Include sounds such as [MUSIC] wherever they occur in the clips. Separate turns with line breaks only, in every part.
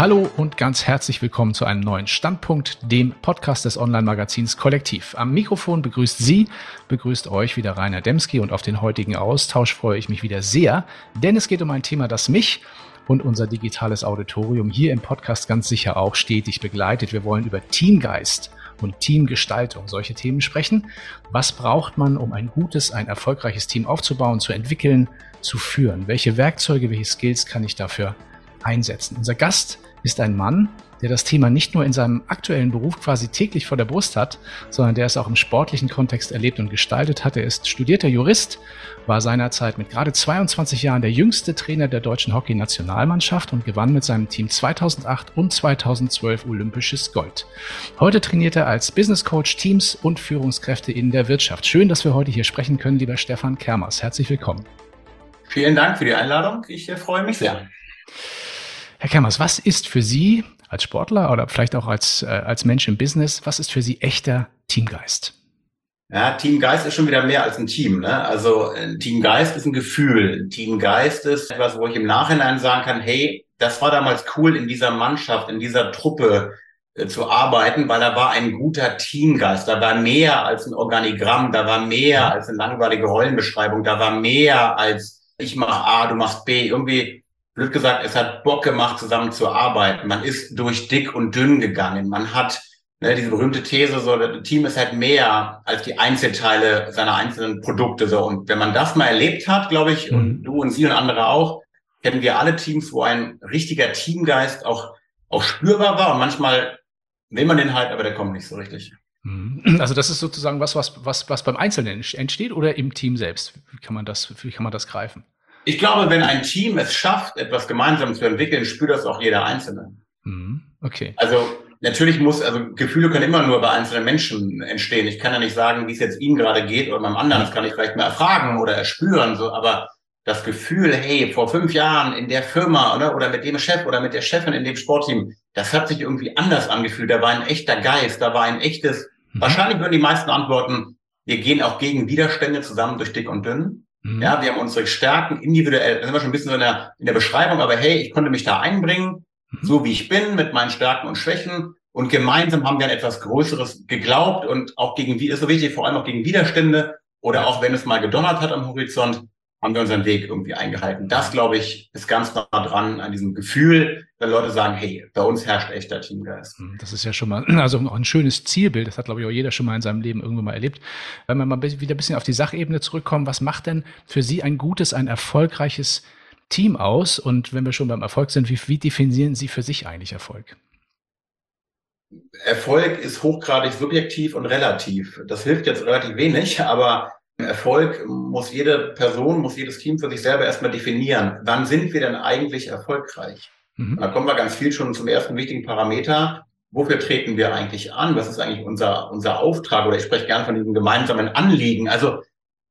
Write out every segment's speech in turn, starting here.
Hallo und ganz herzlich willkommen zu einem neuen Standpunkt, dem Podcast des Online-Magazins Kollektiv. Am Mikrofon begrüßt Sie, begrüßt euch wieder Rainer Demski und auf den heutigen Austausch freue ich mich wieder sehr, denn es geht um ein Thema, das mich und unser digitales Auditorium hier im Podcast ganz sicher auch stetig begleitet. Wir wollen über Teamgeist und Teamgestaltung solche Themen sprechen. Was braucht man, um ein gutes, ein erfolgreiches Team aufzubauen, zu entwickeln, zu führen? Welche Werkzeuge, welche Skills kann ich dafür einsetzen? Unser Gast ist ein Mann, der das Thema nicht nur in seinem aktuellen Beruf quasi täglich vor der Brust hat, sondern der es auch im sportlichen Kontext erlebt und gestaltet hat. Er ist studierter Jurist, war seinerzeit mit gerade 22 Jahren der jüngste Trainer der deutschen Hockey-Nationalmannschaft und gewann mit seinem Team 2008 und 2012 olympisches Gold. Heute trainiert er als Business Coach Teams und Führungskräfte in der Wirtschaft. Schön, dass wir heute hier sprechen können, lieber Stefan Kermers. Herzlich willkommen.
Vielen Dank für die Einladung. Ich äh, freue mich sehr.
Herr Kermers, was ist für Sie als Sportler oder vielleicht auch als, äh, als Mensch im Business, was ist für Sie echter Teamgeist?
Ja, Teamgeist ist schon wieder mehr als ein Team. Ne? Also Teamgeist ist ein Gefühl. Teamgeist ist etwas, wo ich im Nachhinein sagen kann, hey, das war damals cool, in dieser Mannschaft, in dieser Truppe äh, zu arbeiten, weil da war ein guter Teamgeist. Da war mehr als ein Organigramm, da war mehr als eine langweilige Rollenbeschreibung, da war mehr als ich mach A, du machst B. Irgendwie blöd gesagt, es hat Bock gemacht, zusammen zu arbeiten. Man ist durch dick und dünn gegangen. Man hat ne, diese berühmte These, so, das Team ist halt mehr als die Einzelteile seiner einzelnen Produkte. So. Und wenn man das mal erlebt hat, glaube ich, mhm. und du und sie und andere auch, kennen wir alle Teams, wo ein richtiger Teamgeist auch, auch spürbar war. Und manchmal will man den halt, aber der kommt nicht so richtig.
Mhm. Also das ist sozusagen was, was, was, was beim Einzelnen entsteht oder im Team selbst? Wie kann man das, wie kann man das greifen?
Ich glaube, wenn ein Team es schafft, etwas gemeinsam zu entwickeln, spürt das auch jeder Einzelne.
Mhm. Okay.
Also natürlich muss, also Gefühle können immer nur bei einzelnen Menschen entstehen. Ich kann ja nicht sagen, wie es jetzt Ihnen gerade geht oder beim anderen, das kann ich vielleicht mehr erfragen oder erspüren, so, aber das Gefühl, hey, vor fünf Jahren in der Firma oder, oder mit dem Chef oder mit der Chefin in dem Sportteam, das hat sich irgendwie anders angefühlt. Da war ein echter Geist, da war ein echtes, mhm. wahrscheinlich würden die meisten antworten, wir gehen auch gegen Widerstände zusammen durch dick und dünn. Mhm. Ja, wir haben unsere Stärken individuell, da sind wir schon ein bisschen so in der, in der Beschreibung, aber hey, ich konnte mich da einbringen, mhm. so wie ich bin, mit meinen Stärken und Schwächen. Und gemeinsam haben wir an etwas Größeres geglaubt und auch gegen, ist so wichtig, vor allem auch gegen Widerstände oder auch wenn es mal gedonnert hat am Horizont, haben wir unseren Weg irgendwie eingehalten. Das, glaube ich, ist ganz nah dran an diesem Gefühl, wenn Leute sagen, hey, bei uns herrscht echter Teamgeist.
Hm, das ist ja schon mal, [CLEARS THROAT] also auch ein schönes Zielbild. Das hat, glaube ich, auch jeder schon mal in seinem Leben irgendwo mal erlebt. Wenn wir mal wieder ein bisschen auf die Sachebene zurückkommen, was macht denn für Sie ein gutes, ein erfolgreiches Team aus? Und wenn wir schon beim Erfolg sind, wie, wie definieren Sie für sich eigentlich Erfolg?
Erfolg ist hochgradig subjektiv und relativ. Das hilft jetzt relativ wenig, aber Erfolg muss jede Person, muss jedes Team für sich selber erstmal definieren. Wann sind wir denn eigentlich erfolgreich? Mhm. Da kommen wir ganz viel schon zum ersten wichtigen Parameter. Wofür treten wir eigentlich an? Was ist eigentlich unser, unser Auftrag? Oder ich spreche gerne von diesem gemeinsamen Anliegen. Also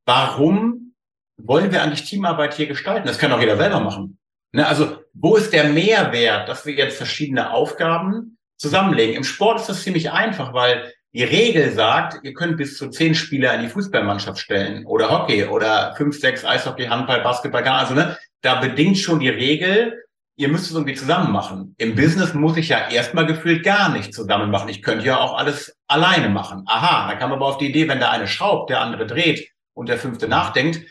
warum wollen wir eigentlich Teamarbeit hier gestalten? Das kann auch jeder selber machen. Ne? Also wo ist der Mehrwert, dass wir jetzt verschiedene Aufgaben zusammenlegen? Im Sport ist das ziemlich einfach, weil die Regel sagt, ihr könnt bis zu zehn Spieler in die Fußballmannschaft stellen oder Hockey oder fünf, sechs Eishockey, Handball, Basketball, also ne, da bedingt schon die Regel, ihr müsst es irgendwie zusammen machen. Im Business muss ich ja erstmal gefühlt gar nicht zusammen machen. Ich könnte ja auch alles alleine machen. Aha, da kam aber auf die Idee, wenn der eine schraubt, der andere dreht und der fünfte nachdenkt,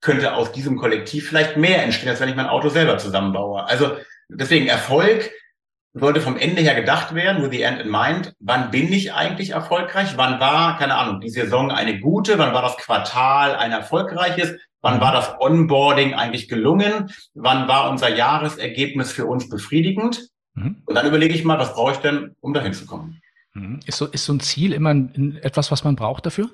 könnte aus diesem Kollektiv vielleicht mehr entstehen, als wenn ich mein Auto selber zusammenbaue. Also deswegen Erfolg sollte vom Ende her gedacht werden, with the end in mind. Wann bin ich eigentlich erfolgreich? Wann war, keine Ahnung, die Saison eine gute? Wann war das Quartal ein erfolgreiches? Wann war das Onboarding eigentlich gelungen? Wann war unser Jahresergebnis für uns befriedigend? Mhm. Und dann überlege ich mal, was brauche ich denn, um dahin zu kommen?
Mhm. Ist so, ist so ein Ziel immer ein, etwas, was man braucht dafür?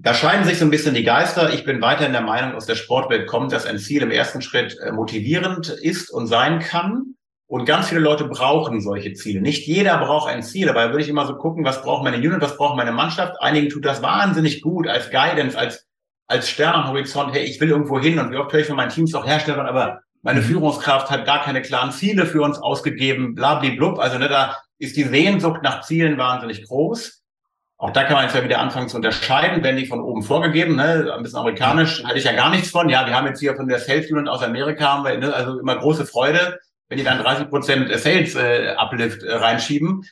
Da scheiden sich so ein bisschen die Geister. Ich bin weiterhin der Meinung, aus der Sportwelt kommt, dass ein Ziel im ersten Schritt äh, motivierend ist und sein kann. Und ganz viele Leute brauchen solche Ziele. Nicht jeder braucht ein Ziel, aber da würde ich immer so gucken, was braucht meine Unit, was braucht meine Mannschaft. Einigen tut das wahnsinnig gut als Guidance, als, als Stern am Horizont. Hey, ich will irgendwo hin und wie oft höre ich von meinen Teams auch herstellen, aber meine. Führungskraft hat gar keine klaren Ziele für uns ausgegeben, blablablub. Also ne, da ist die Sehnsucht nach Zielen wahnsinnig groß. Auch da kann man jetzt ja wieder anfangen zu unterscheiden, wenn die von oben vorgegeben, ne, ein bisschen amerikanisch, halte ich ja gar nichts von. Ja, wir haben jetzt hier von der Sales Unit aus Amerika, haben wir, ne, also immer große Freude wenn die dann 30 Prozent Sales äh, Uplift äh, reinschieben.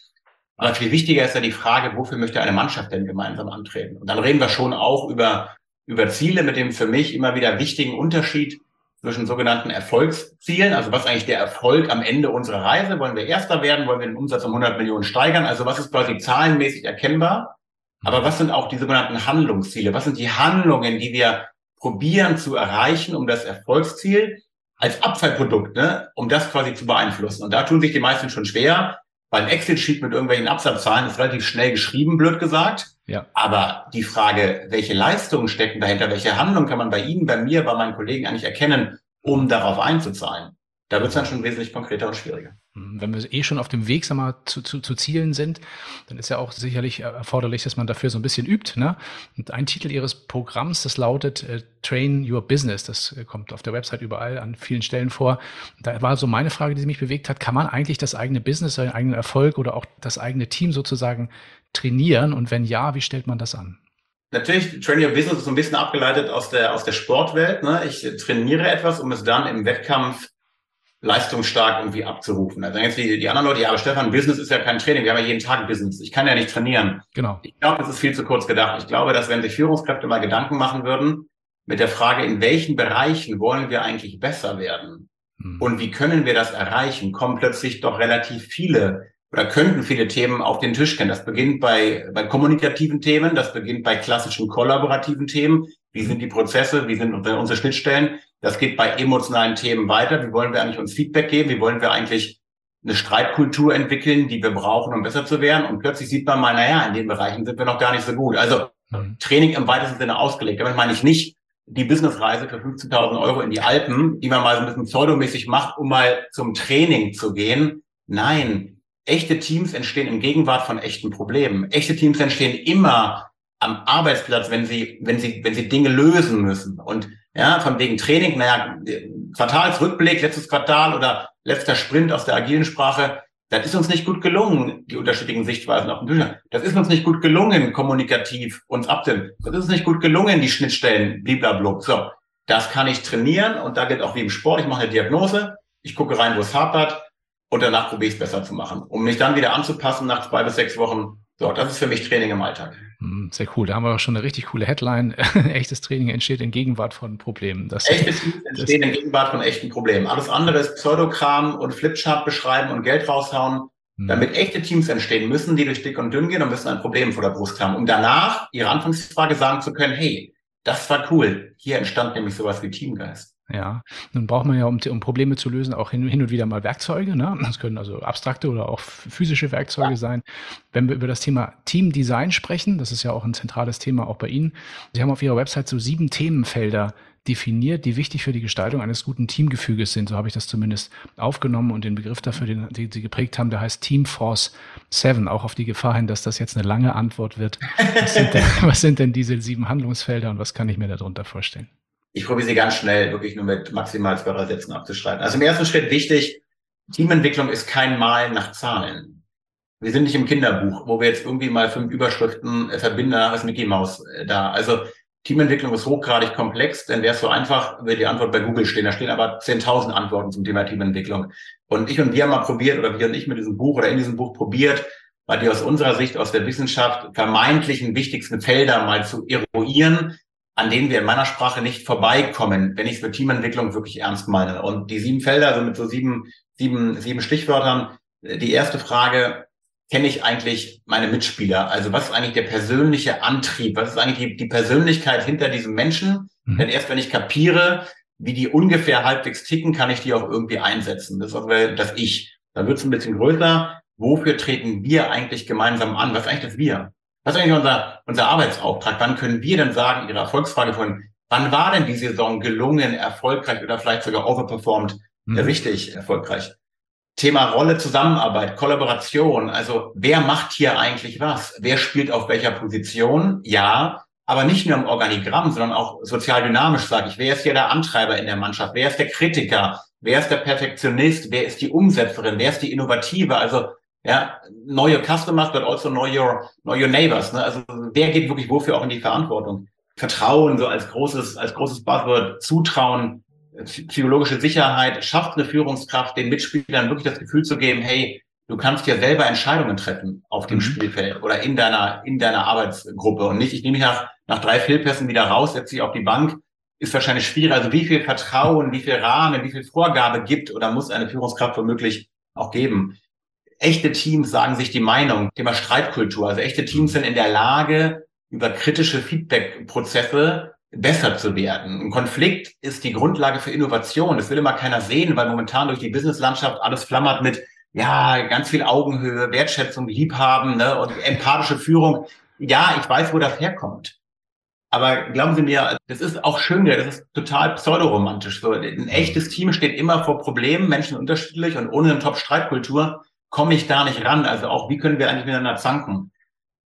Aber viel wichtiger ist ja die Frage, wofür möchte eine Mannschaft denn gemeinsam antreten? Und dann reden wir schon auch über, über Ziele mit dem für mich immer wieder wichtigen Unterschied zwischen sogenannten Erfolgszielen. Also was eigentlich der Erfolg am Ende unserer Reise? Wollen wir Erster werden? Wollen wir den Umsatz um 100 Millionen steigern? Also was ist quasi zahlenmäßig erkennbar? Aber was sind auch die sogenannten Handlungsziele? Was sind die Handlungen, die wir probieren zu erreichen, um das Erfolgsziel als Abfallprodukt, ne, um das quasi zu beeinflussen? Und da tun sich die meisten schon schwer, weil ein Excel-Sheet mit irgendwelchen Absatzzahlen ist relativ schnell geschrieben, blöd gesagt. Ja. Aber die Frage, welche Leistungen stecken dahinter, welche Handlungen kann man bei Ihnen, bei mir, bei meinen Kollegen eigentlich erkennen, um darauf einzuzahlen? Da wird es dann schon wesentlich konkreter und schwieriger.
Mhm. Wenn wir eh schon auf dem Weg sag mal, zu, zu, zu Zielen sind, dann ist ja auch sicherlich erforderlich, dass man dafür so ein bisschen übt. Ne? Und ein Titel Ihres Programms, das lautet äh, Train Your Business. Das äh, kommt auf der Website überall an vielen Stellen vor. Da war so meine Frage, die mich bewegt hat, kann man eigentlich das eigene Business, seinen eigenen Erfolg oder auch das eigene Team sozusagen trainieren? Und wenn ja, wie stellt man das an?
Natürlich, Train Your Business ist so ein bisschen abgeleitet aus der, aus der Sportwelt. Ne? Ich trainiere etwas, um es dann im Wettkampf leistungsstark irgendwie abzurufen. Also jetzt die, die anderen Leute, ja, aber Stefan, Business ist ja kein Training, wir haben ja jeden Tag Business. Ich kann ja nicht trainieren.
Genau.
Ich glaube, das ist viel zu kurz gedacht. Ich glaube, dass wenn sich Führungskräfte mal Gedanken machen würden mit der Frage, in welchen Bereichen wollen wir eigentlich besser werden hm. und wie können wir das erreichen, kommen plötzlich doch relativ viele oder könnten viele Themen auf den Tisch kennen. Das beginnt bei, bei kommunikativen Themen, das beginnt bei klassischen kollaborativen Themen. Wie sind die Prozesse? Wie sind unsere Schnittstellen? Das geht bei emotionalen Themen weiter. Wie wollen wir eigentlich uns Feedback geben? Wie wollen wir eigentlich eine Streitkultur entwickeln, die wir brauchen, um besser zu werden? Und plötzlich sieht man mal, naja, in den Bereichen sind wir noch gar nicht so gut. Also mhm. Training im weitesten Sinne ausgelegt. Damit meine ich nicht die Businessreise für 15.000 Euro in die Alpen, die man mal so ein bisschen pseudomäßig macht, um mal zum Training zu gehen. Nein, echte Teams entstehen in Gegenwart von echten Problemen. Echte Teams entstehen immer am Arbeitsplatz, wenn sie, wenn sie, wenn sie Dinge lösen müssen. Und ja, von wegen Training, naja, Quartalsrückblick, letztes Quartal oder letzter Sprint aus der agilen Sprache, das ist uns nicht gut gelungen, die unterschiedlichen Sichtweisen auf dem Bücher. Das ist uns nicht gut gelungen, kommunikativ uns abzustimmen. Das ist uns nicht gut gelungen, die Schnittstellen, blablabla. So, das kann ich trainieren und da geht auch wie im Sport, ich mache eine Diagnose, ich gucke rein, wo es hapert und danach probiere ich es besser zu machen, um mich dann wieder anzupassen nach zwei bis sechs Wochen. So, das ist für mich Training im Alltag.
Hm, sehr cool. Da haben wir auch schon eine richtig coole Headline. [LAUGHS] Echtes Training entsteht in Gegenwart von Problemen.
Das, Echtes Training entsteht in Gegenwart von echten Problemen. Alles andere ist Pseudokram und Flipchart beschreiben und Geld raushauen. Hm. Damit echte Teams entstehen, müssen die durch dick und dünn gehen und müssen ein Problem vor der Brust haben, um danach ihre Anfangsfrage sagen zu können, hey, das war cool. Hier entstand nämlich sowas wie Teamgeist.
Ja, nun braucht man ja, um, um Probleme zu lösen, auch hin, hin, und wieder mal Werkzeuge. Ne? Das können also abstrakte oder auch physische Werkzeuge ja. sein. Wenn wir über das Thema Teamdesign sprechen, das ist ja auch ein zentrales Thema auch bei Ihnen. Sie haben auf Ihrer Website so sieben Themenfelder definiert, die wichtig für die Gestaltung eines guten Teamgefüges sind. So habe ich das zumindest aufgenommen und den Begriff dafür, den, den Sie geprägt haben, der heißt Team Force 7, auch auf die Gefahr hin, dass das jetzt eine lange Antwort wird. Was sind denn, [LAUGHS] was sind denn diese sieben Handlungsfelder und was kann ich mir darunter vorstellen?
Ich probiere sie ganz schnell wirklich nur mit maximal zwei, drei Sätzen abzuschreiben. Also im ersten Schritt wichtig, Teamentwicklung ist kein Malen nach Zahlen. Wir sind nicht im Kinderbuch, wo wir jetzt irgendwie mal fünf Überschriften äh, verbinden, da ist Mickey Mouse äh, da. Also Teamentwicklung ist hochgradig komplex, denn wäre es so einfach, würde die Antwort bei Google stehen. Da stehen aber 10.000 Antworten zum Thema Teamentwicklung. Und ich und wir haben mal probiert, oder wir und ich mit diesem Buch oder in diesem Buch probiert, mal die aus unserer Sicht, aus der Wissenschaft vermeintlichen wichtigsten Felder mal zu eruieren, an denen wir in meiner Sprache nicht vorbeikommen, wenn ich es mit Teamentwicklung wirklich ernst meine. Und die sieben Felder, also mit so sieben, sieben, sieben Stichwörtern. Die erste Frage, kenne ich eigentlich meine Mitspieler? Also was ist eigentlich der persönliche Antrieb? Was ist eigentlich die, die Persönlichkeit hinter diesem Menschen? Mhm. Denn erst wenn ich kapiere, wie die ungefähr halbwegs ticken, kann ich die auch irgendwie einsetzen. Das ist auch das Ich. Dann wird es ein bisschen größer. Wofür treten wir eigentlich gemeinsam an? Was ist eigentlich das Wir? Was ist eigentlich unser, unser Arbeitsauftrag? Wann können wir denn sagen, Ihre Erfolgsfrage von, wann war denn die Saison gelungen, erfolgreich oder vielleicht sogar overperformed, mhm. richtig erfolgreich? Thema Rolle, Zusammenarbeit, Kollaboration. Also wer macht hier eigentlich was? Wer spielt auf welcher Position? Ja, aber nicht nur im Organigramm, sondern auch sozial dynamisch, sage ich. Wer ist hier der Antreiber in der Mannschaft? Wer ist der Kritiker? Wer ist der Perfektionist? Wer ist die Umsetzerin? Wer ist die Innovative? Also ja, know your customers, but also know your, know your neighbors. Ne? Also wer geht wirklich wofür auch in die Verantwortung? Vertrauen, so als großes, als großes Buzzword, Zutrauen, psychologische Sicherheit, schafft eine Führungskraft, den Mitspielern wirklich das Gefühl zu geben, hey, du kannst ja selber Entscheidungen treffen auf dem mhm. Spielfeld oder in deiner, in deiner Arbeitsgruppe und nicht, ich nehme mich nach, nach drei Fehlpässen wieder raus, setze dich auf die Bank, ist wahrscheinlich schwierig. Also wie viel Vertrauen, wie viel Rahmen, wie viel Vorgabe gibt oder muss eine Führungskraft womöglich auch geben. Echte Teams sagen sich die Meinung, Thema Streitkultur. Also echte Teams sind in der Lage, über kritische Feedback-Prozesse besser zu werden. Ein Konflikt ist die Grundlage für Innovation. Das will immer keiner sehen, weil momentan durch die Businesslandschaft alles flammert mit, ja, ganz viel Augenhöhe, Wertschätzung, Liebhaben ne, und empathische Führung. Ja, ich weiß, wo das herkommt. Aber glauben Sie mir, das ist auch schön, das ist total pseudoromantisch. So, ein echtes Team steht immer vor Problemen, Menschen unterschiedlich und ohne eine Top-Streitkultur komme ich da nicht ran. Also auch, wie können wir eigentlich miteinander zanken?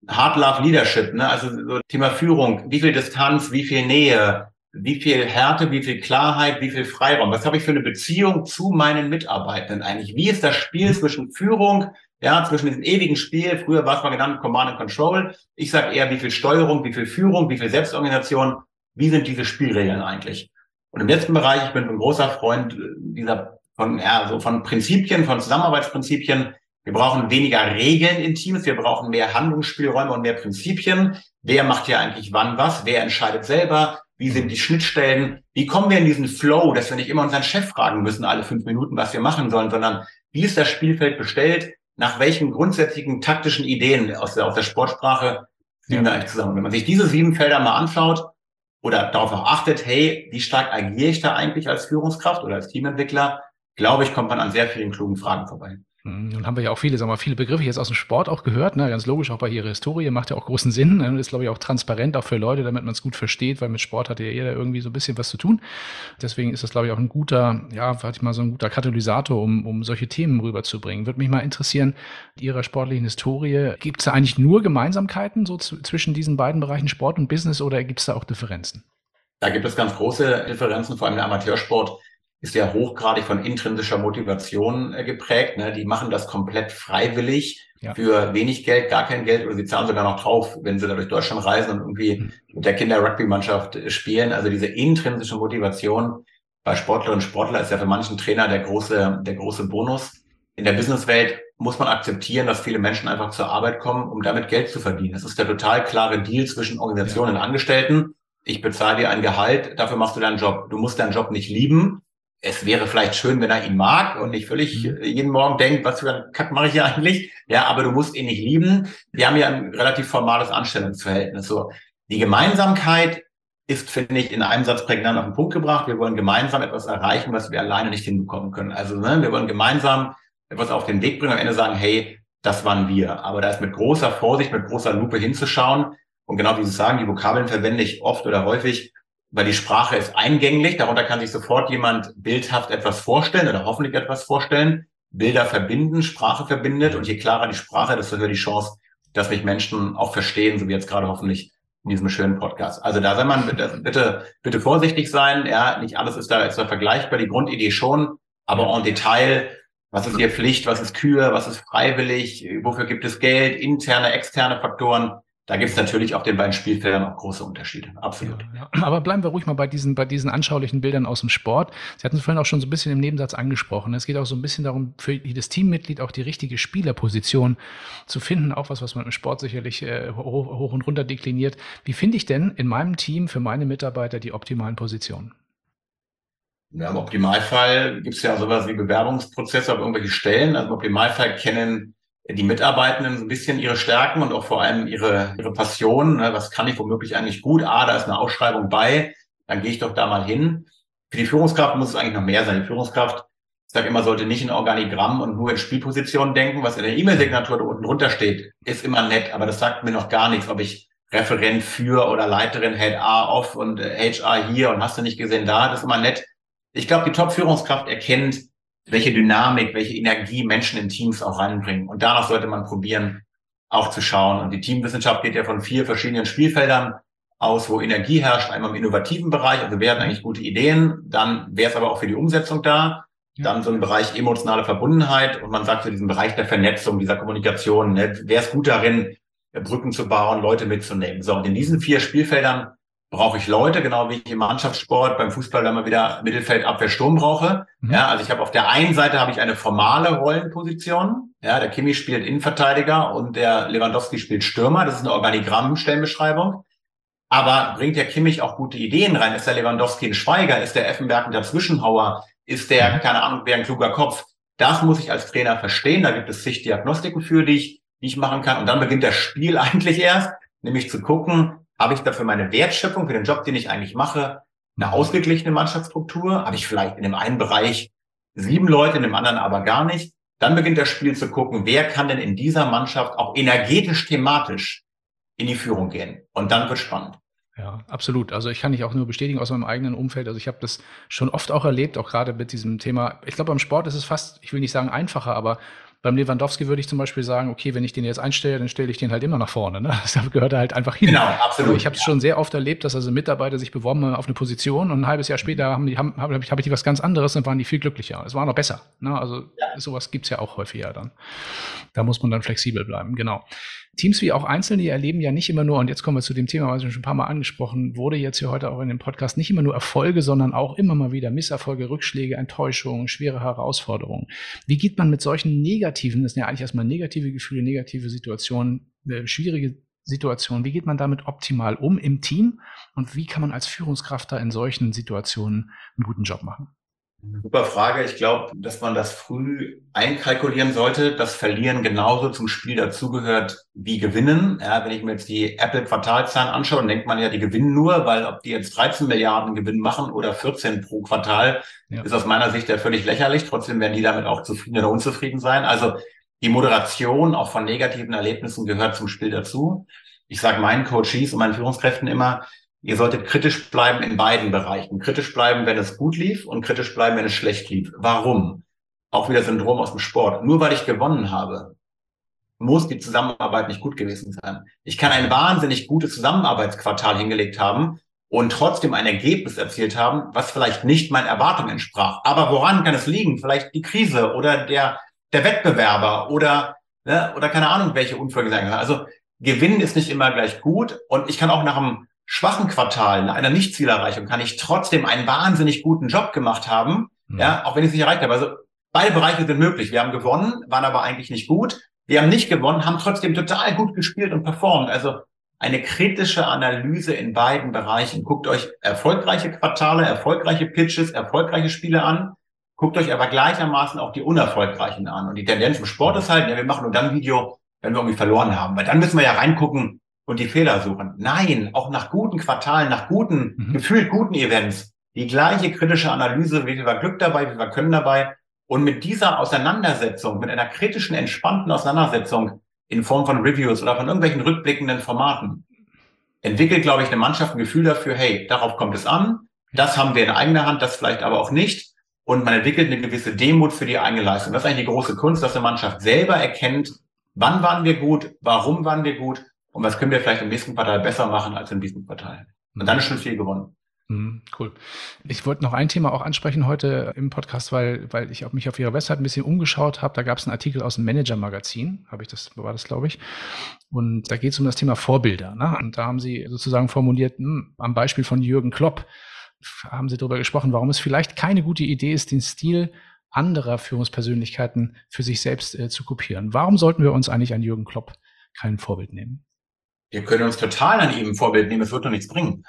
Hard Love Leadership, ne? also so Thema Führung, wie viel Distanz, wie viel Nähe, wie viel Härte, wie viel Klarheit, wie viel Freiraum. Was habe ich für eine Beziehung zu meinen Mitarbeitenden eigentlich? Wie ist das Spiel zwischen Führung, ja, zwischen diesem ewigen Spiel, früher war es mal genannt Command and Control. Ich sage eher, wie viel Steuerung, wie viel Führung, wie viel Selbstorganisation, wie sind diese Spielregeln eigentlich? Und im letzten Bereich, ich bin ein großer Freund dieser von, ja, so von Prinzipien, von Zusammenarbeitsprinzipien. Wir brauchen weniger Regeln in Teams, wir brauchen mehr Handlungsspielräume und mehr Prinzipien. Wer macht hier eigentlich wann was? Wer entscheidet selber? Wie sind die Schnittstellen? Wie kommen wir in diesen Flow, dass wir nicht immer unseren Chef fragen müssen, alle fünf Minuten, was wir machen sollen, sondern wie ist das Spielfeld bestellt? Nach welchen grundsätzlichen taktischen Ideen aus der, aus der Sportsprache sind wir eigentlich zusammen? Wenn man sich diese sieben Felder mal anschaut oder darauf auch achtet, hey, wie stark agiere ich da eigentlich als Führungskraft oder als Teamentwickler, glaube ich, kommt man an sehr vielen klugen Fragen vorbei.
Mhm. Nun haben wir ja auch viele, sagen wir mal, viele Begriffe jetzt aus dem Sport auch gehört, ne? ganz logisch, auch bei ihrer Historie, macht ja auch großen Sinn, ne? ist, glaube ich, auch transparent auch für Leute, damit man es gut versteht, weil mit Sport hat ja jeder irgendwie so ein bisschen was zu tun. Deswegen ist das, glaube ich, auch ein guter, ja, warte ich mal, so ein guter Katalysator, um, um solche Themen rüberzubringen. Würde mich mal interessieren, Ihrer sportlichen Historie, gibt es da eigentlich nur Gemeinsamkeiten so zwischen diesen beiden Bereichen Sport und Business oder gibt es da auch Differenzen?
Da gibt es ganz große Differenzen, vor allem der Amateursport ist ja hochgradig von intrinsischer Motivation äh, geprägt. Ne? Die machen das komplett freiwillig ja. für wenig Geld, gar kein Geld oder sie zahlen sogar noch drauf, wenn sie da durch Deutschland reisen und irgendwie mhm. mit der Kinder-Rugby-Mannschaft äh, spielen. Also diese intrinsische Motivation bei Sportlerinnen und Sportler ist ja für manchen Trainer der große, der große Bonus. In der Businesswelt muss man akzeptieren, dass viele Menschen einfach zur Arbeit kommen, um damit Geld zu verdienen. Das ist der total klare Deal zwischen Organisationen ja. und Angestellten. Ich bezahle dir ein Gehalt, dafür machst du deinen Job. Du musst deinen Job nicht lieben, es wäre vielleicht schön, wenn er ihn mag und nicht völlig mhm. jeden Morgen denkt, was für einen Kack mache ich hier eigentlich? Ja, aber du musst ihn nicht lieben. Wir haben ja ein relativ formales Anstellungsverhältnis. So, die Gemeinsamkeit ist, finde ich, in einem Satz prägnant auf den Punkt gebracht. Wir wollen gemeinsam etwas erreichen, was wir alleine nicht hinbekommen können. Also, ne, wir wollen gemeinsam etwas auf den Weg bringen und am Ende sagen, hey, das waren wir. Aber da ist mit großer Vorsicht, mit großer Lupe hinzuschauen. Und genau wie Sie sagen, die Vokabeln verwende ich oft oder häufig weil die Sprache ist eingänglich. Darunter kann sich sofort jemand bildhaft etwas vorstellen oder hoffentlich etwas vorstellen. Bilder verbinden, Sprache verbindet und je klarer die Sprache, desto höher die Chance, dass mich Menschen auch verstehen, so wie jetzt gerade hoffentlich in diesem schönen Podcast. Also da soll man bitte, bitte, bitte vorsichtig sein. Ja, nicht alles ist da, ist da vergleichbar. Die Grundidee schon, aber en Detail. Was ist hier Pflicht? Was ist Kür? Was ist freiwillig? Wofür gibt es Geld? Interne, externe Faktoren da gibt es natürlich auf den beiden Spielfeldern auch große Unterschiede. Absolut.
Ja, ja. Aber bleiben wir ruhig mal bei diesen, bei diesen anschaulichen Bildern aus dem Sport. Sie hatten es vorhin auch schon so ein bisschen im Nebensatz angesprochen. Es geht auch so ein bisschen darum, für jedes Teammitglied auch die richtige Spielerposition zu finden. Auch was, was man im Sport sicherlich äh, hoch, hoch und runter dekliniert. Wie finde ich denn in meinem Team für meine Mitarbeiter die optimalen Positionen?
Ja, Im Optimalfall gibt es ja sowas wie Bewerbungsprozesse auf irgendwelche Stellen. Also im Optimalfall kennen die Mitarbeitenden so ein bisschen ihre Stärken und auch vor allem ihre, ihre Passion. Ne? Was kann ich womöglich eigentlich gut? Ah, da ist eine Ausschreibung bei, dann gehe ich doch da mal hin. Für die Führungskraft muss es eigentlich noch mehr sein. Die Führungskraft, ich sage immer, sollte nicht in Organigramm und nur in Spielpositionen denken. Was in der E-Mail-Signatur da unten drunter steht, ist immer nett, aber das sagt mir noch gar nichts, ob ich Referent für oder Leiterin HR off und HR hier und hast du nicht gesehen da, das ist immer nett. Ich glaube, die Top-Führungskraft erkennt, welche Dynamik, welche Energie Menschen in Teams auch reinbringen. Und danach sollte man probieren, auch zu schauen. Und die Teamwissenschaft geht ja von vier verschiedenen Spielfeldern aus, wo Energie herrscht. Einmal im innovativen Bereich, also werden eigentlich gute Ideen. Dann wäre es aber auch für die Umsetzung da. Dann so ein Bereich emotionale Verbundenheit. Und man sagt für diesen Bereich der Vernetzung, dieser Kommunikation, ne, wer ist gut darin, Brücken zu bauen, Leute mitzunehmen. So, und in diesen vier Spielfeldern brauche ich Leute, genau wie ich im Mannschaftssport beim Fußball immer wieder Mittelfeld, Abwehr, Sturm brauche. Mhm. Ja, also ich habe auf der einen Seite habe ich eine formale Rollenposition. Ja, der Kimi spielt Innenverteidiger und der Lewandowski spielt Stürmer. Das ist eine Organigramm-Stellenbeschreibung. Aber bringt der Kimmich auch gute Ideen rein? Ist der Lewandowski ein Schweiger? Ist der Effenberg ein Dazwischenhauer? Ist der, mhm. keine Ahnung, wer ein kluger Kopf? Das muss ich als Trainer verstehen. Da gibt es zig Diagnostiken für, die ich, die ich machen kann. Und dann beginnt das Spiel [LAUGHS] eigentlich erst, nämlich zu gucken, habe ich dafür meine Wertschöpfung für den Job, den ich eigentlich mache, eine ausgeglichene Mannschaftsstruktur? Habe ich vielleicht in dem einen Bereich sieben Leute, in dem anderen aber gar nicht? Dann beginnt das Spiel zu gucken, wer kann denn in dieser Mannschaft auch energetisch, thematisch in die Führung gehen? Und dann wird spannend.
Ja, absolut. Also ich kann dich auch nur bestätigen aus meinem eigenen Umfeld. Also ich habe das schon oft auch erlebt, auch gerade mit diesem Thema. Ich glaube, beim Sport ist es fast, ich will nicht sagen einfacher, aber beim Lewandowski würde ich zum Beispiel sagen, okay, wenn ich den jetzt einstelle, dann stelle ich den halt immer nach vorne. Ne? [LAUGHS] Das gehört halt einfach hin. Genau, absolut. Ich habe es ja. schon sehr oft erlebt, dass also Mitarbeiter sich beworben haben auf eine Position und ein halbes Jahr später haben die, haben, habe hab ich die was ganz anderes und waren die viel glücklicher. Es war noch besser. Ne? Also ja. sowas gibt's ja auch häufiger dann. Da muss man dann flexibel bleiben, genau. Teams wie auch Einzelne erleben ja nicht immer nur, und jetzt kommen wir zu dem Thema, was schon ein paar Mal angesprochen wurde, jetzt hier heute auch in dem Podcast, nicht immer nur Erfolge, sondern auch immer mal wieder Misserfolge, Rückschläge, Enttäuschungen, schwere Herausforderungen. Wie geht man mit solchen negativen, das sind ja eigentlich erstmal negative Gefühle, negative Situationen, äh, schwierige Situationen, wie geht man damit optimal um im Team und wie kann man als Führungskraft da in solchen Situationen einen guten Job machen?
Super Frage. Ich glaube, dass man das früh einkalkulieren sollte, dass Verlieren genauso zum Spiel dazugehört wie Gewinnen. Ja, wenn ich mir jetzt die Apple Quartalzahlen anschaue, dann denkt man ja, die gewinnen nur, weil ob die jetzt 13 Milliarden Gewinn machen oder 14 pro Quartal, ja. ist aus meiner Sicht ja völlig lächerlich. Trotzdem werden die damit auch zufrieden oder unzufrieden sein. Also die Moderation auch von negativen Erlebnissen gehört zum Spiel dazu. Ich sage meinen Coaches und meinen Führungskräften immer, Ihr solltet kritisch bleiben in beiden Bereichen. Kritisch bleiben, wenn es gut lief und kritisch bleiben, wenn es schlecht lief. Warum? Auch wieder Syndrom aus dem Sport. Nur weil ich gewonnen habe, muss die Zusammenarbeit nicht gut gewesen sein. Ich kann ein wahnsinnig gutes Zusammenarbeitsquartal hingelegt haben und trotzdem ein Ergebnis erzielt haben, was vielleicht nicht meinen Erwartungen entsprach. Aber woran kann es liegen? Vielleicht die Krise oder der, der Wettbewerber oder, ne, oder keine Ahnung, welche Unvorhergesehenheit. Also Gewinnen ist nicht immer gleich gut und ich kann auch nach einem schwachen Quartal, einer Nichtzielerreichung, kann ich trotzdem einen wahnsinnig guten Job gemacht haben, mhm. ja, auch wenn ich es nicht erreicht habe. Also beide Bereiche sind möglich. Wir haben gewonnen, waren aber eigentlich nicht gut. Wir haben nicht gewonnen, haben trotzdem total gut gespielt und performt. Also eine kritische Analyse in beiden Bereichen. Guckt euch erfolgreiche Quartale, erfolgreiche Pitches, erfolgreiche Spiele an. Guckt euch aber gleichermaßen auch die unerfolgreichen an. Und die Tendenz im Sport ist halt, ja, wir machen nur dann Video, wenn wir irgendwie verloren haben. Weil dann müssen wir ja reingucken, und die Fehler suchen. Nein, auch nach guten Quartalen, nach guten, mhm. gefühlt guten Events, die gleiche kritische Analyse, wie viel war Glück dabei, wie viel war Können dabei. Und mit dieser Auseinandersetzung, mit einer kritischen, entspannten Auseinandersetzung in Form von Reviews oder von irgendwelchen rückblickenden Formaten, entwickelt, glaube ich, eine Mannschaft ein Gefühl dafür, hey, darauf kommt es an, das haben wir in eigener Hand, das vielleicht aber auch nicht. Und man entwickelt eine gewisse Demut für die eigene Leistung. Das ist eigentlich die große Kunst, dass eine Mannschaft selber erkennt, wann waren wir gut, warum waren wir gut und was können wir vielleicht im nächsten Quartal besser machen als im diesem Quartal. Und dann ist schon viel gewonnen.
Mhm, cool. Ich wollte noch ein Thema auch ansprechen heute im Podcast, weil, weil ich mich auf Ihrer Website ein bisschen umgeschaut habe. Da gab es einen Artikel aus dem Manager-Magazin, habe ich das, war das, glaube ich. Und da geht es um das Thema Vorbilder. Ne? Und da haben Sie sozusagen formuliert, mh, hm, am Beispiel von Jürgen Klopp, haben Sie darüber gesprochen, warum es vielleicht keine gute Idee ist, den Stil anderer Führungspersönlichkeiten für sich selbst äh, zu kopieren. Warum sollten wir uns eigentlich an Jürgen Klopp kein Vorbild nehmen?
Wir können uns total an ihm ein Vorbild nehmen, es wird doch nichts bringen.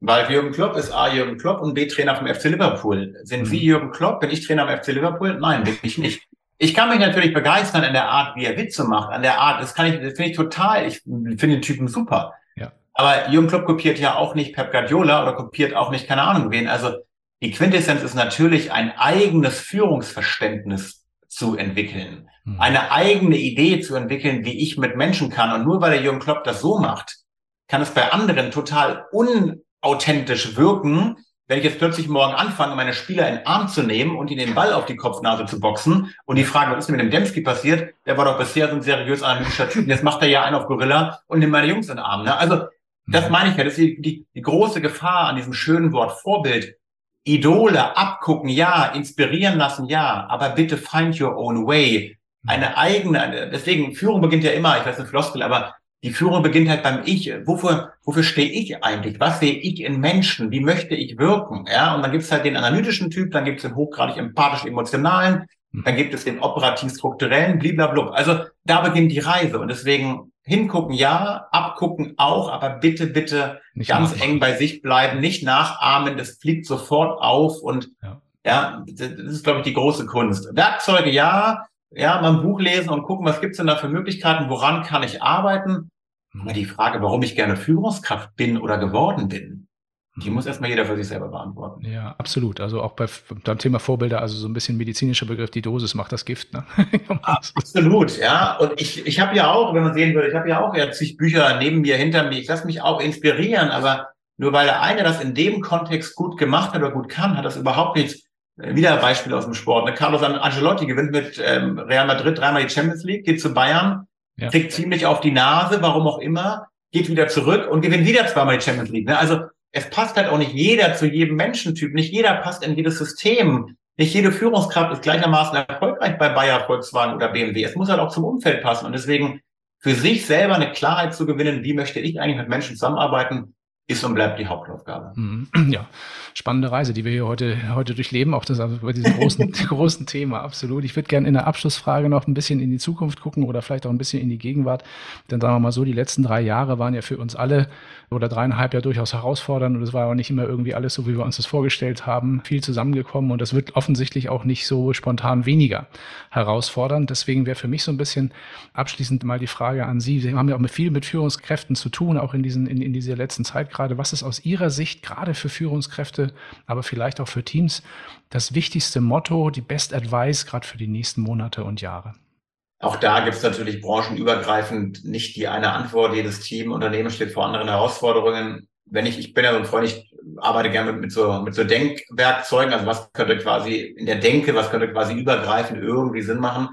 Weil Jürgen Klopp ist A, Jürgen Klopp und B, Trainer vom FC Liverpool. Sind mhm. Sie Jürgen Klopp? Bin ich Trainer am FC Liverpool? Nein, bin ich nicht. Ich kann mich natürlich begeistern an der Art, wie er Witze macht, an der Art, das kann ich, das finde ich total, ich finde den Typen super. Ja. Aber Jürgen Klopp kopiert ja auch nicht Pep Guardiola oder kopiert auch nicht, keine Ahnung wen. Also die Quintessenz ist natürlich ein eigenes Führungsverständnis zu entwickeln. Mhm. eine eigene Idee zu entwickeln, wie ich mit Menschen kann. Und nur weil der Jürgen Klopp das so macht, kann es bei anderen total unauthentisch wirken, wenn ich jetzt plötzlich morgen anfange, meine Spieler in den Arm zu nehmen und ihnen den Ball auf die Kopfnase zu boxen und die fragen, was ist denn mit dem Dembski passiert? Der war doch bisher so ein seriös analytischer Typ. Jetzt macht er ja einen auf Gorilla und nimmt meine Jungs in den Arm. Ne? Also das mhm. meine ich ja. Das ist die, die, die große Gefahr an diesem schönen Wort Vorbild. Idole abgucken, ja, inspirieren lassen, ja, aber bitte find your own way eine eigene, deswegen, Führung beginnt ja immer, ich weiß nicht, Floskel, aber die Führung beginnt halt beim Ich. Wofür, wofür stehe ich eigentlich? Was sehe ich in Menschen? Wie möchte ich wirken? Ja, und dann gibt es halt den analytischen Typ, dann gibt es den hochgradig empathisch-emotionalen, hm. dann gibt es den operativ-strukturellen, blablabla. Also da beginnt die Reise. Und deswegen hingucken ja, abgucken auch, aber bitte, bitte nicht ganz nachmachen. eng bei sich bleiben, nicht nachahmen, das fliegt sofort auf und ja, ja das ist, glaube ich, die große Kunst. Werkzeuge ja, ja, mal ein Buch lesen und gucken, was gibt's denn da für Möglichkeiten, woran kann ich arbeiten. Aber die Frage, warum ich gerne Führungskraft bin oder geworden bin, die muss erstmal jeder für sich selber beantworten.
Ja, absolut. Also auch bei, beim Thema Vorbilder, also so ein bisschen medizinischer Begriff, die Dosis macht das Gift. Ne? [LAUGHS]
absolut, ja. Und ich, ich habe ja auch, wenn man sehen würde, ich habe ja auch ja zig Bücher neben mir, hinter mir. Ich lasse mich auch inspirieren, aber nur weil der eine das in dem Kontext gut gemacht hat oder gut kann, hat das überhaupt nichts wieder ein Beispiel aus dem Sport. Ne? Carlos Ancelotti gewinnt mit ähm, Real Madrid dreimal die Champions League, geht zu Bayern, ja. kriegt ziemlich auf die Nase, warum auch immer, geht wieder zurück und gewinnt wieder zweimal die Champions League. Ne? Also es passt halt auch nicht jeder zu jedem Menschentyp. Nicht jeder passt in jedes System. Nicht jede Führungskraft ist gleichermaßen erfolgreich bei Bayer, Volkswagen oder BMW. Es muss halt auch zum Umfeld passen. Und deswegen für sich selber eine Klarheit zu gewinnen, wie möchte ich eigentlich mit Menschen zusammenarbeiten, ist und bleibt die Hauptaufgabe.
Mhm. [CLEARS THROAT] Ja, spannende Reise, die wir hier heute, heute durchleben, auch das, also bei diesem großen, [LAUGHS] [LAUGHS] großen Thema, absolut. Ich würde gerne in der Abschlussfrage noch ein bisschen in die Zukunft gucken oder vielleicht auch ein bisschen in die Gegenwart. Denn sagen wir mal so, die letzten drei Jahre waren ja für uns alle oder dreieinhalb ja durchaus herausfordernd und es war auch nicht immer irgendwie alles so, wie wir uns das vorgestellt haben, viel zusammengekommen und das wird offensichtlich auch nicht so spontan weniger herausfordernd. Deswegen wäre für mich so ein bisschen abschließend mal die Frage an Sie. Sie haben ja auch mit viel mit Führungskräften zu tun, auch in diesen, in, in dieser letzten Zeit gerade. Was ist aus Ihrer Sicht gerade für Führungskräfte, aber vielleicht auch für Teams das wichtigste Motto, die Best Advice gerade für die nächsten Monate und Jahre?
Auch da gibt es natürlich branchenübergreifend nicht die eine Antwort. Jedes Team, Unternehmen steht vor anderen Herausforderungen. Wenn ich, ich bin ja so ein Freund, ich arbeite gerne mit, mit so, mit so Denkwerkzeugen. Also was könnte quasi in der Denke, was könnte quasi übergreifend irgendwie Sinn machen?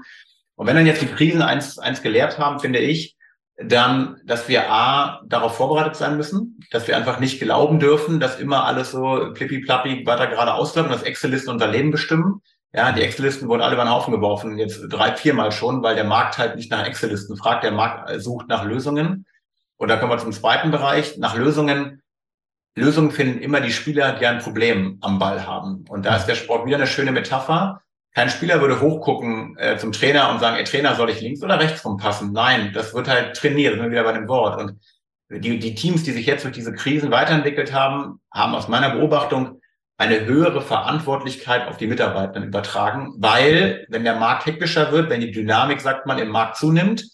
Und wenn dann jetzt die Krisen eins, eins gelehrt haben, finde ich, dann, dass wir A, darauf vorbereitet sein müssen, dass wir einfach nicht glauben dürfen, dass immer alles so plippi-plappi weiter gerade ausläuft und dass Excel-Listen unser Leben bestimmen, ja, die Excel-Listen wurden alle über den Haufen geworfen, jetzt drei, viermal schon, weil der Markt halt nicht nach Excel-Listen fragt, der Markt sucht nach Lösungen. Und da kommen wir zum zweiten Bereich, nach Lösungen. Lösungen finden immer die Spieler, die ein Problem am Ball haben. Und da ist der Sport wieder eine schöne Metapher. Kein Spieler würde hochgucken äh, zum Trainer und sagen, ey Trainer, soll ich links oder rechts rumpassen? Nein, das wird halt trainiert, sind wir wieder bei dem Wort. Und die, die Teams, die sich jetzt durch diese Krisen weiterentwickelt haben, haben aus meiner Beobachtung eine höhere Verantwortlichkeit auf die Mitarbeiter übertragen, weil wenn der Markt hektischer wird, wenn die Dynamik, sagt man, im Markt zunimmt,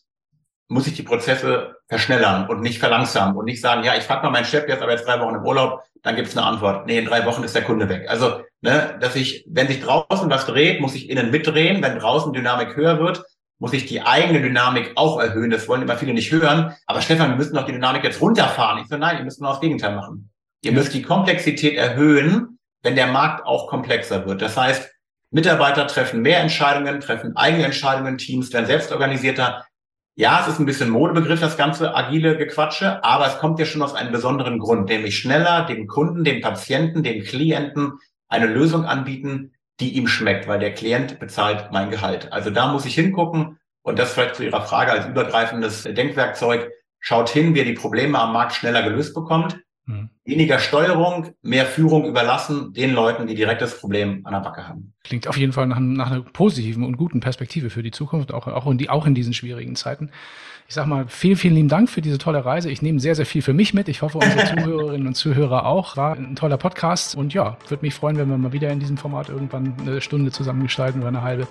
muss ich die Prozesse verschnellern und nicht verlangsamen und nicht sagen, ja, ich frage mal meinen Chef jetzt aber jetzt drei Wochen im Urlaub, dann gibt es eine Antwort. Nee, in drei Wochen ist der Kunde weg. Also, ne, dass ich, wenn sich draußen was dreht, muss ich innen mitdrehen. Wenn draußen Dynamik höher wird, muss ich die eigene Dynamik auch erhöhen. Das wollen immer viele nicht hören. Aber Stefan, wir müssen doch die Dynamik jetzt runterfahren. Ich so, nein, ihr müsst nur das Gegenteil machen. Ihr müsst die Komplexität erhöhen, wenn der Markt auch komplexer wird. Das heißt, Mitarbeiter treffen mehr Entscheidungen, treffen eigene Entscheidungen, Teams werden selbstorganisierter. Ja, es ist ein bisschen Modebegriff, das ganze agile Gequatsche, aber es kommt ja schon aus einem besonderen Grund, nämlich schneller dem Kunden, dem Patienten, dem Klienten eine Lösung anbieten, die ihm schmeckt, weil der Klient bezahlt mein Gehalt. Also da muss ich hingucken und das vielleicht zu Ihrer Frage als übergreifendes Denkwerkzeug. Schaut hin, wie ihr die Probleme am Markt schneller gelöst bekommt Mhm. Weniger Steuerung, mehr Führung überlassen den Leuten, die direkt das Problem an der Backe haben.
Klingt auf jeden Fall nach, nach einer positiven und guten Perspektive für die Zukunft, auch, auch, in, die, auch in diesen schwierigen Zeiten. Ich sag mal, vielen, vielen lieben Dank für diese tolle Reise. Ich nehme sehr, sehr viel für mich mit. Ich hoffe, unsere [LAUGHS] Zuhörerinnen und Zuhörer auch. War ein toller Podcast und ja, würde mich freuen, wenn wir mal wieder in diesem Format irgendwann eine Stunde zusammengestalten oder eine halbe.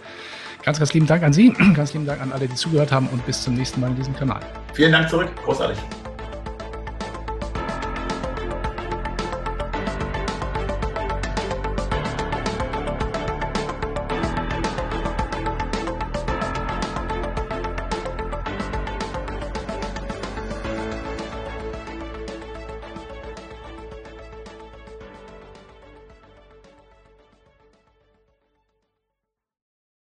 Ganz, ganz lieben Dank an Sie, [CLEARS THROAT] ganz lieben Dank an alle, die zugehört haben und bis zum nächsten Mal in diesem Kanal.
Vielen Dank zurück, großartig.